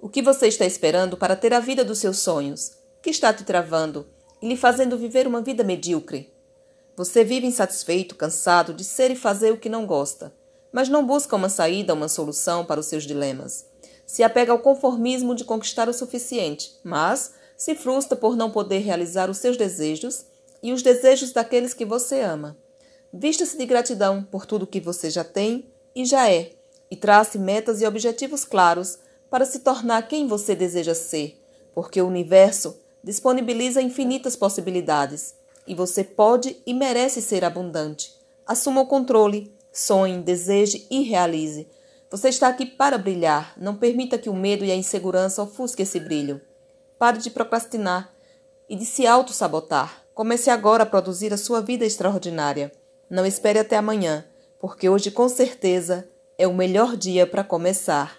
O que você está esperando para ter a vida dos seus sonhos? Que está te travando e lhe fazendo viver uma vida medíocre? Você vive insatisfeito, cansado de ser e fazer o que não gosta, mas não busca uma saída, uma solução para os seus dilemas. Se apega ao conformismo de conquistar o suficiente, mas se frustra por não poder realizar os seus desejos e os desejos daqueles que você ama. Vista-se de gratidão por tudo que você já tem e já é, e trace metas e objetivos claros para se tornar quem você deseja ser, porque o universo disponibiliza infinitas possibilidades e você pode e merece ser abundante. Assuma o controle, sonhe, deseje e realize. Você está aqui para brilhar. Não permita que o medo e a insegurança ofusquem esse brilho. Pare de procrastinar e de se auto-sabotar. Comece agora a produzir a sua vida extraordinária. Não espere até amanhã, porque hoje com certeza é o melhor dia para começar.